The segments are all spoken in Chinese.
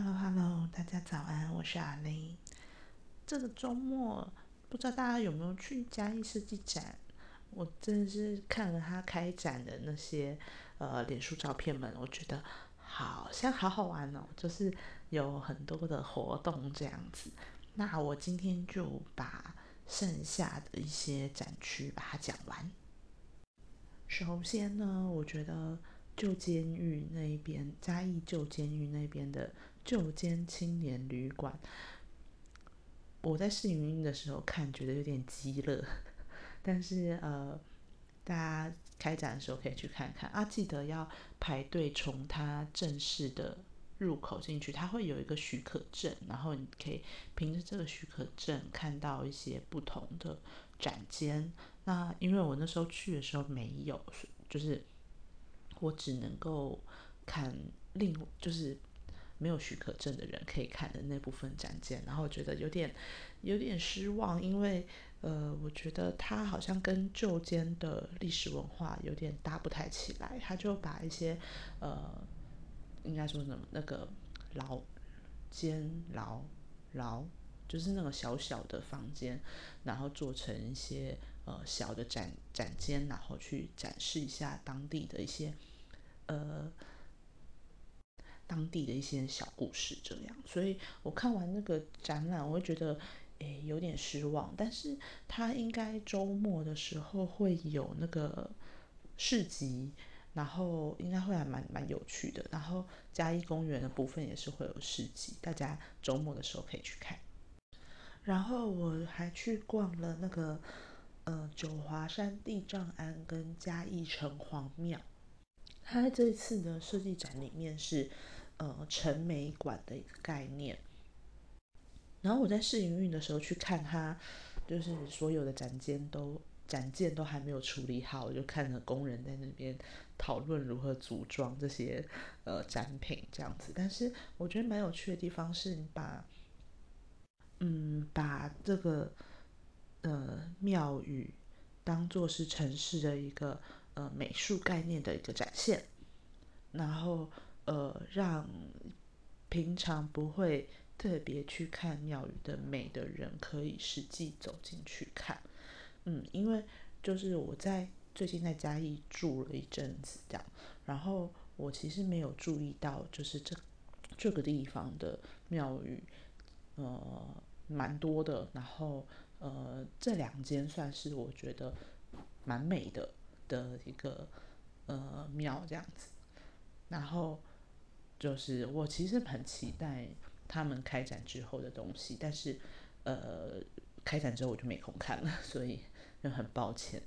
Hello Hello，大家早安，我是阿雷。这个周末不知道大家有没有去嘉义设计展？我真的是看了他开展的那些呃脸书照片们，我觉得好像好好玩哦，就是有很多的活动这样子。那我今天就把剩下的一些展区把它讲完。首先呢，我觉得旧监狱那一边，嘉义旧监狱那边的。旧监青年旅馆，我在试营运的时候看，觉得有点鸡肋，但是呃，大家开展的时候可以去看看啊，记得要排队从它正式的入口进去，它会有一个许可证，然后你可以凭着这个许可证看到一些不同的展间。那因为我那时候去的时候没有，就是我只能够看另就是。没有许可证的人可以看的那部分展件，然后觉得有点有点失望，因为呃，我觉得它好像跟旧间的历史文化有点搭不太起来，他就把一些呃，应该说什么那个牢监牢牢，就是那个小小的房间，然后做成一些呃小的展展间，然后去展示一下当地的一些呃。当地的一些小故事，这样，所以我看完那个展览，我会觉得，诶，有点失望。但是它应该周末的时候会有那个市集，然后应该会还蛮蛮有趣的。然后嘉义公园的部分也是会有市集，大家周末的时候可以去看。然后我还去逛了那个呃九华山地藏庵跟嘉义城隍庙。它这一次的设计展里面是。呃，城美馆的一个概念。然后我在试营运的时候去看它，就是所有的展间都展件都还没有处理好，我就看着工人在那边讨论如何组装这些呃展品这样子。但是我觉得蛮有趣的地方是，你把嗯把这个呃庙宇当做是城市的一个呃美术概念的一个展现，然后。呃，让平常不会特别去看庙宇的美的人，可以实际走进去看。嗯，因为就是我在最近在嘉义住了一阵子，这样，然后我其实没有注意到，就是这这个地方的庙宇，呃，蛮多的。然后，呃，这两间算是我觉得蛮美的的一个呃庙这样子，然后。就是我其实很期待他们开展之后的东西，但是呃，开展之后我就没空看了，所以就很抱歉。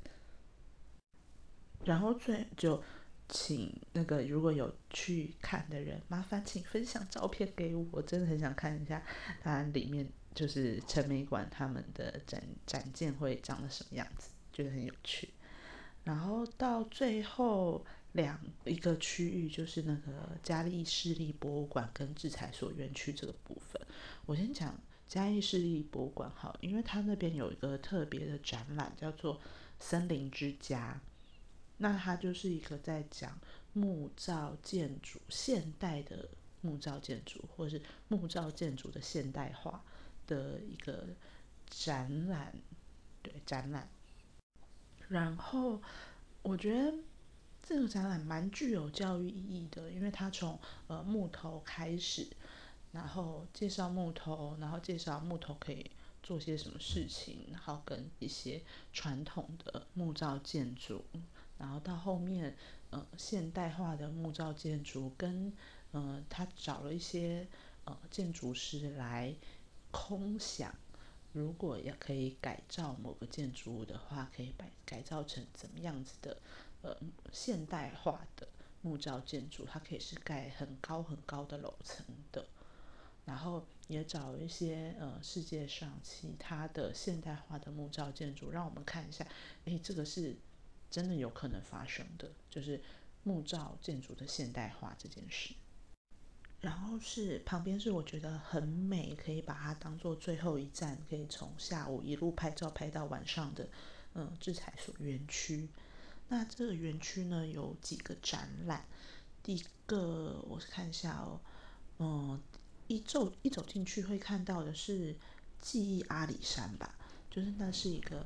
然后最就请那个如果有去看的人，麻烦请分享照片给我，我真的很想看一下它里面就是陈美馆他们的展展件会长得什么样子，觉得很有趣。然后到最后。两一个区域就是那个嘉义市立博物馆跟制裁所园区这个部分。我先讲嘉义市立博物馆好，因为它那边有一个特别的展览叫做“森林之家”，那它就是一个在讲木造建筑、现代的木造建筑，或是木造建筑的现代化的一个展览，对展览。然后我觉得。这个展览蛮具有教育意义的，因为它从呃木头开始，然后介绍木头，然后介绍木头可以做些什么事情，然后跟一些传统的木造建筑，然后到后面呃现代化的木造建筑，跟呃他找了一些呃建筑师来空想，如果要可以改造某个建筑物的话，可以改改造成怎么样子的。呃，现代化的木造建筑，它可以是盖很高很高的楼层的。然后也找一些呃世界上其他的现代化的木造建筑，让我们看一下，诶，这个是真的有可能发生的，就是木造建筑的现代化这件事。然后是旁边是我觉得很美，可以把它当做最后一站，可以从下午一路拍照拍到晚上的，嗯，制裁所园区。那这个园区呢有几个展览，第一个我看一下哦，嗯，一走一走进去会看到的是记忆阿里山吧，就是那是一个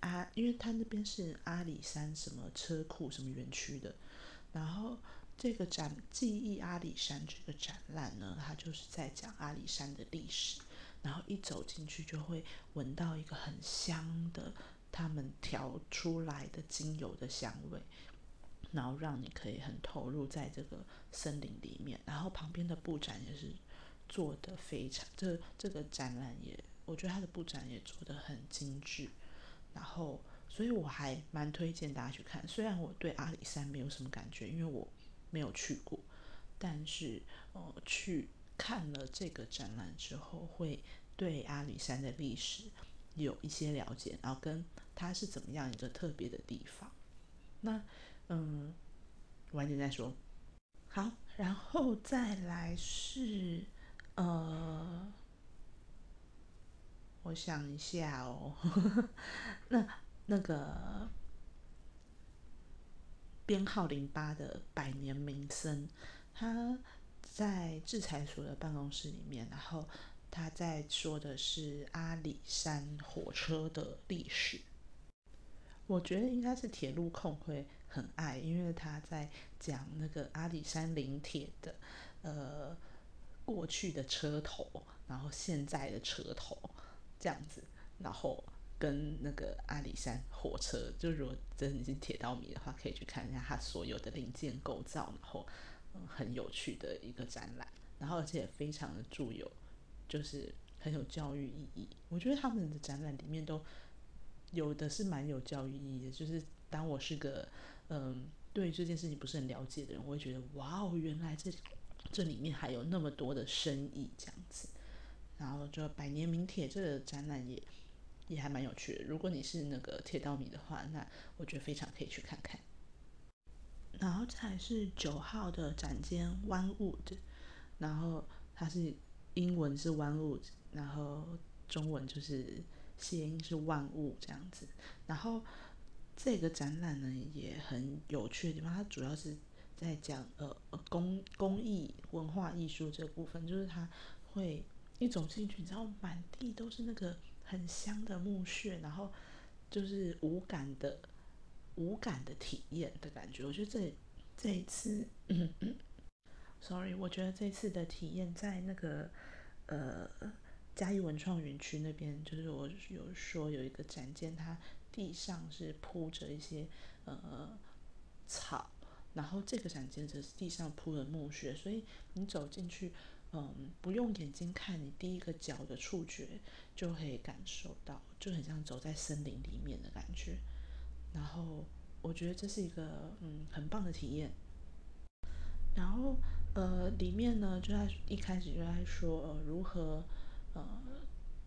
阿，因为它那边是阿里山什么车库什么园区的，然后这个展记忆阿里山这个展览呢，它就是在讲阿里山的历史，然后一走进去就会闻到一个很香的他们调出来的精油的香味。然后让你可以很投入在这个森林里面，然后旁边的布展也是做的非常，这这个展览也，我觉得它的布展也做的很精致，然后所以我还蛮推荐大家去看。虽然我对阿里山没有什么感觉，因为我没有去过，但是呃去看了这个展览之后，会对阿里山的历史有一些了解，然后跟它是怎么样一个特别的地方。那嗯，晚点再说。好，然后再来是呃，我想一下哦，呵 呵那那个编号零八的百年名僧，他在制裁所的办公室里面，然后他在说的是阿里山火车的历史。我觉得应该是铁路控会。很爱，因为他在讲那个阿里山林铁的，呃，过去的车头，然后现在的车头这样子，然后跟那个阿里山火车，就如果真的是铁道迷的话，可以去看一下它所有的零件构造，然后嗯，很有趣的一个展览，然后而且也非常的著有，就是很有教育意义。我觉得他们的展览里面都有的是蛮有教育意义的，就是当我是个。嗯，对这件事情不是很了解的人，我会觉得哇哦，原来这这里面还有那么多的深意这样子。然后就百年名铁这个展览也也还蛮有趣的。如果你是那个铁道迷的话，那我觉得非常可以去看看。然后才是九号的展间 Onewood，然后它是英文是 Onewood，然后中文就是谐音是万物这样子，然后。这个展览呢也很有趣的地方，它主要是在讲呃工工艺文化艺术这部分，就是它会一走进去，你知道满地都是那个很香的木屑，然后就是无感的无感的体验的感觉。我觉得这这一次，sorry，我觉得这次的体验在那个呃嘉义文创园区那边，就是我有说有一个展件，它。地上是铺着一些呃草，然后这个展间则是地上铺了木屑，所以你走进去，嗯，不用眼睛看，你第一个脚的触觉就可以感受到，就很像走在森林里面的感觉。然后我觉得这是一个嗯很棒的体验。然后呃里面呢就在一开始就在说呃如何呃。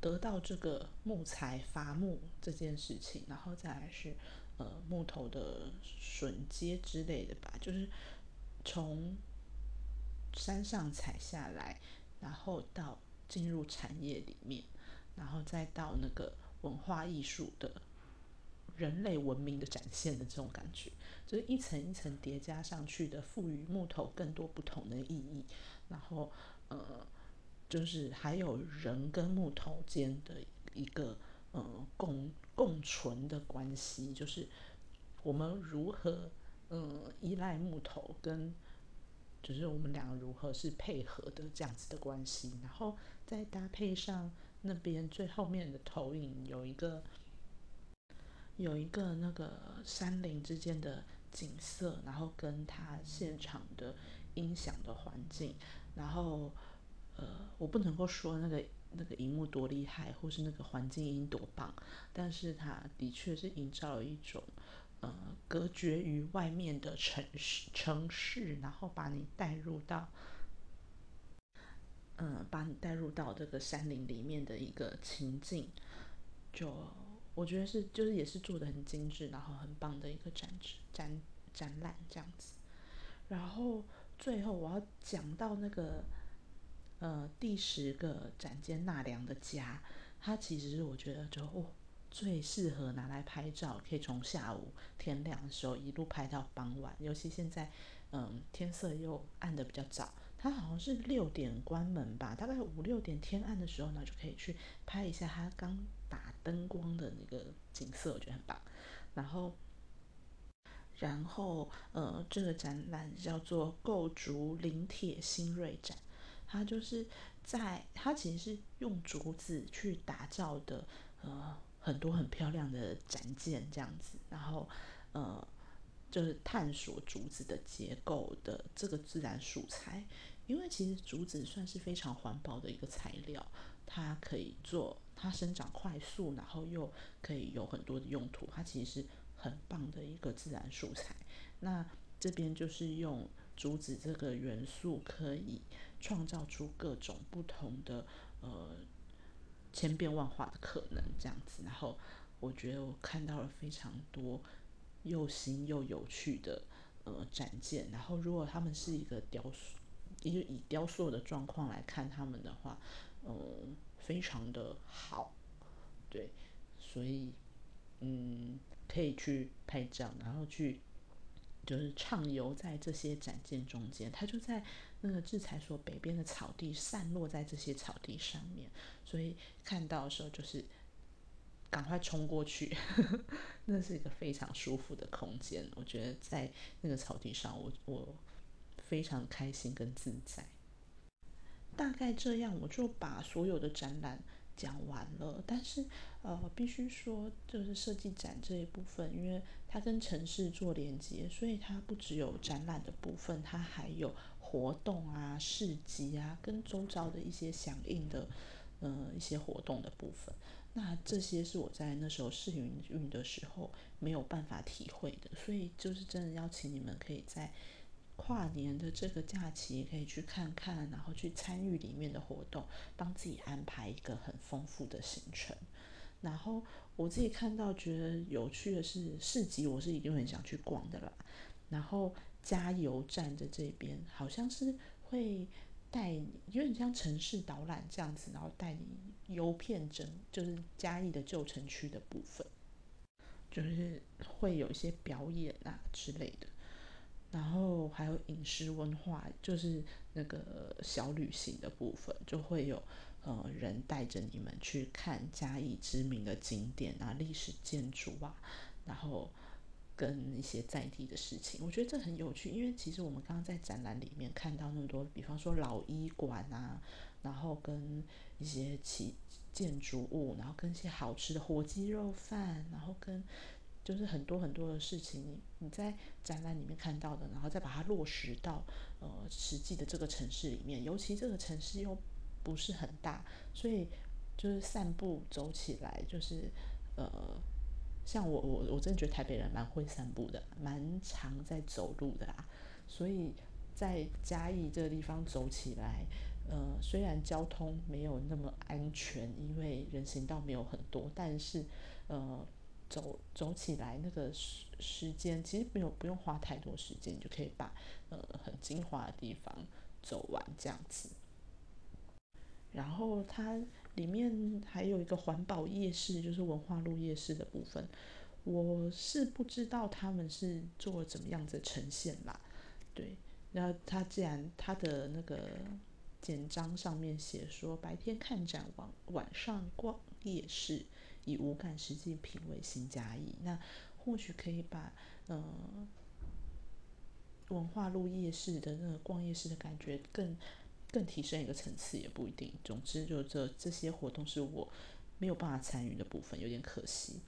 得到这个木材伐木这件事情，然后再来是呃木头的榫接之类的吧，就是从山上采下来，然后到进入产业里面，然后再到那个文化艺术的人类文明的展现的这种感觉，就是一层一层叠加上去的，赋予木头更多不同的意义，然后呃。就是还有人跟木头间的一个呃共共存的关系，就是我们如何嗯依赖木头，跟就是我们两个如何是配合的这样子的关系，然后再搭配上那边最后面的投影有一个有一个那个山林之间的景色，然后跟他现场的音响的环境，然后。呃，我不能够说那个那个荧幕多厉害，或是那个环境音多棒，但是它的确是营造了一种呃隔绝于外面的城市城市，然后把你带入到嗯把你带入到这个山林里面的一个情境，就我觉得是就是也是做的很精致，然后很棒的一个展展展览这样子。然后最后我要讲到那个。呃，第十个展间纳凉的家，它其实我觉得就哦，最适合拿来拍照，可以从下午天亮的时候一路拍到傍晚。尤其现在，嗯，天色又暗的比较早，它好像是六点关门吧，大概五六点天暗的时候呢，就可以去拍一下它刚打灯光的那个景色，我觉得很棒。然后，然后呃，这个展览叫做“构竹临铁新锐展”，它就是在它其实是用竹子去打造的，呃，很多很漂亮的展件这样子，然后呃。就是探索竹子的结构的这个自然素材，因为其实竹子算是非常环保的一个材料，它可以做，它生长快速，然后又可以有很多的用途，它其实是很棒的一个自然素材。那这边就是用竹子这个元素，可以创造出各种不同的呃千变万化的可能，这样子。然后我觉得我看到了非常多。又新又有趣的呃展件，然后如果他们是一个雕塑，以以雕塑的状况来看他们的话，嗯，非常的好，对，所以嗯可以去拍照，然后去就是畅游在这些展件中间，它就在那个制裁所北边的草地散落在这些草地上面，所以看到的时候就是。赶快冲过去，那是一个非常舒服的空间。我觉得在那个草地上，我我非常开心跟自在。大概这样，我就把所有的展览讲完了。但是呃，必须说，就是设计展这一部分，因为它跟城市做连接，所以它不只有展览的部分，它还有活动啊、市集啊，跟周遭的一些响应的呃一些活动的部分。那这些是我在那时候试营运的时候没有办法体会的，所以就是真的邀请你们可以在跨年的这个假期可以去看看，然后去参与里面的活动，帮自己安排一个很丰富的行程。然后我自己看到觉得有趣的是市集，我是一定很想去逛的啦。然后加油站的这边好像是会。带你有点像城市导览这样子，然后带你游遍整就是嘉义的旧城区的部分，就是会有一些表演啊之类的，然后还有饮食文化，就是那个小旅行的部分，就会有呃人带着你们去看嘉义知名的景点啊、历史建筑啊，然后。跟一些在地的事情，我觉得这很有趣，因为其实我们刚刚在展览里面看到那么多，比方说老医馆啊，然后跟一些起建筑物，然后跟一些好吃的火鸡肉饭，然后跟就是很多很多的事情，你你在展览里面看到的，然后再把它落实到呃实际的这个城市里面，尤其这个城市又不是很大，所以就是散步走起来就是呃。像我我我真的觉得台北人蛮会散步的，蛮常在走路的啦。所以在嘉义这个地方走起来，呃，虽然交通没有那么安全，因为人行道没有很多，但是呃，走走起来那个时时间其实没有不用花太多时间，就可以把呃很精华的地方走完这样子。然后它里面还有一个环保夜市，就是文化路夜市的部分。我是不知道他们是做怎么样子呈现啦。对，那他既然他的那个简章上面写说白天看展，晚晚上逛夜市，以无感实际品味新嘉义，那或许可以把呃文化路夜市的那个逛夜市的感觉更。更提升一个层次也不一定。总之，就这这些活动是我没有办法参与的部分，有点可惜。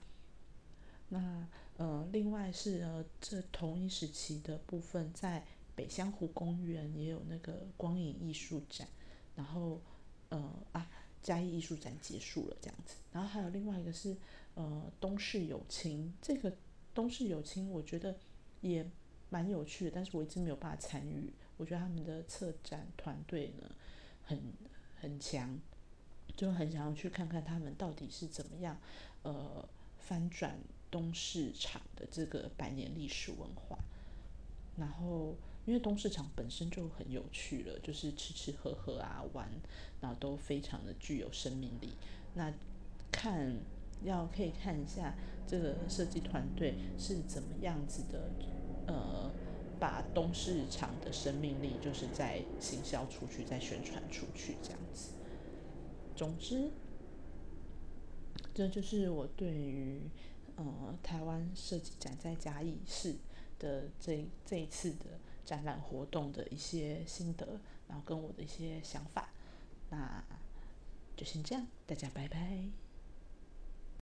那呃，另外是呃，这同一时期的部分，在北香湖公园也有那个光影艺术展。然后呃啊，嘉义艺术展结束了这样子。然后还有另外一个是呃，东市有青。这个东市有青，我觉得也蛮有趣的，但是我一直没有办法参与。我觉得他们的策展团队呢，很很强，就很想要去看看他们到底是怎么样，呃，翻转东市场的这个百年历史文化。然后，因为东市场本身就很有趣了，就是吃吃喝喝啊，玩，然后都非常的具有生命力。那看要可以看一下这个设计团队是怎么样子的，呃。把东市场的生命力，就是在行销出去，在宣传出去这样子。总之，这就是我对于呃台湾设计展在嘉义市的这这一次的展览活动的一些心得，然后跟我的一些想法。那就先这样，大家拜拜。